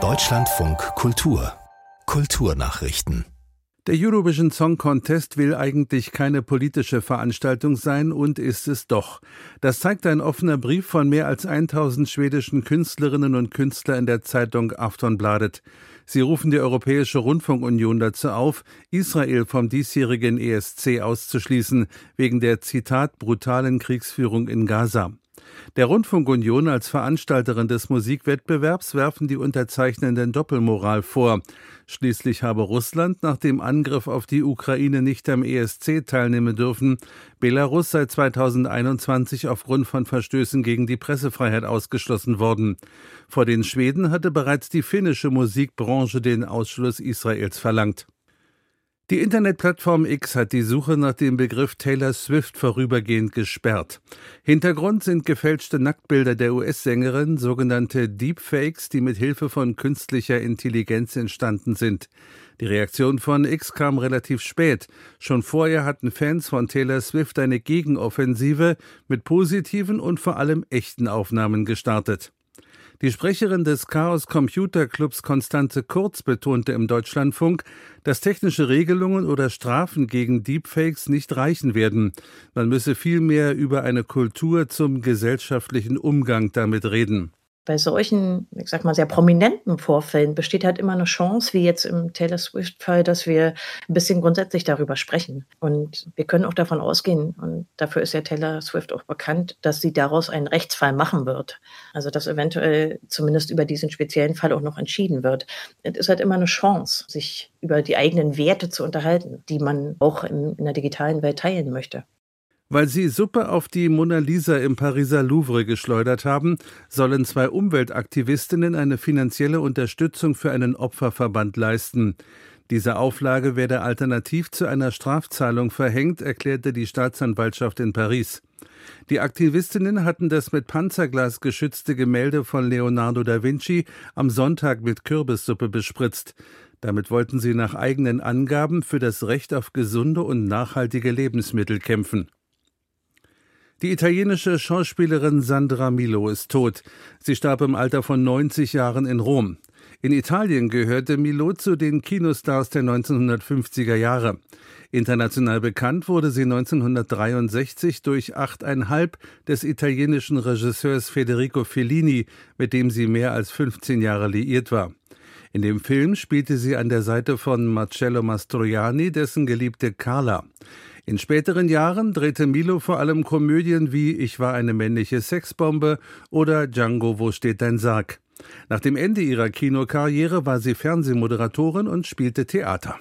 Deutschlandfunk Kultur Kulturnachrichten der Eurovision Song Contest will eigentlich keine politische Veranstaltung sein und ist es doch. Das zeigt ein offener Brief von mehr als 1000 schwedischen Künstlerinnen und Künstlern in der Zeitung Aftonbladet. Sie rufen die Europäische Rundfunkunion dazu auf, Israel vom diesjährigen ESC auszuschließen, wegen der Zitat brutalen Kriegsführung in Gaza. Der Rundfunkunion als Veranstalterin des Musikwettbewerbs werfen die Unterzeichnenden Doppelmoral vor. Schließlich habe Russland nach dem Angriff auf die Ukraine nicht am ESC teilnehmen dürfen. Belarus seit 2021 aufgrund von Verstößen gegen die Pressefreiheit ausgeschlossen worden. Vor den Schweden hatte bereits die finnische Musikbranche den Ausschluss Israels verlangt. Die Internetplattform X hat die Suche nach dem Begriff Taylor Swift vorübergehend gesperrt. Hintergrund sind gefälschte Nacktbilder der US-Sängerin, sogenannte Deepfakes, die mit Hilfe von künstlicher Intelligenz entstanden sind. Die Reaktion von X kam relativ spät. Schon vorher hatten Fans von Taylor Swift eine Gegenoffensive mit positiven und vor allem echten Aufnahmen gestartet. Die Sprecherin des Chaos Computer Clubs Konstanze Kurz betonte im Deutschlandfunk, dass technische Regelungen oder Strafen gegen Deepfakes nicht reichen werden. Man müsse vielmehr über eine Kultur zum gesellschaftlichen Umgang damit reden bei solchen, ich sag mal, sehr prominenten Vorfällen besteht halt immer eine Chance, wie jetzt im Taylor Swift-Fall, dass wir ein bisschen grundsätzlich darüber sprechen. Und wir können auch davon ausgehen, und dafür ist ja Taylor Swift auch bekannt, dass sie daraus einen Rechtsfall machen wird. Also, dass eventuell zumindest über diesen speziellen Fall auch noch entschieden wird. Es ist halt immer eine Chance, sich über die eigenen Werte zu unterhalten, die man auch in, in der digitalen Welt teilen möchte. Weil sie Suppe auf die Mona Lisa im Pariser Louvre geschleudert haben, sollen zwei Umweltaktivistinnen eine finanzielle Unterstützung für einen Opferverband leisten. Diese Auflage werde alternativ zu einer Strafzahlung verhängt, erklärte die Staatsanwaltschaft in Paris. Die Aktivistinnen hatten das mit Panzerglas geschützte Gemälde von Leonardo da Vinci am Sonntag mit Kürbissuppe bespritzt. Damit wollten sie nach eigenen Angaben für das Recht auf gesunde und nachhaltige Lebensmittel kämpfen. Die italienische Schauspielerin Sandra Milo ist tot. Sie starb im Alter von 90 Jahren in Rom. In Italien gehörte Milo zu den Kinostars der 1950er Jahre. International bekannt wurde sie 1963 durch Achteinhalb des italienischen Regisseurs Federico Fellini, mit dem sie mehr als 15 Jahre liiert war. In dem Film spielte sie an der Seite von Marcello Mastroianni, dessen Geliebte Carla. In späteren Jahren drehte Milo vor allem Komödien wie Ich war eine männliche Sexbombe oder Django, wo steht dein Sarg? Nach dem Ende ihrer Kinokarriere war sie Fernsehmoderatorin und spielte Theater.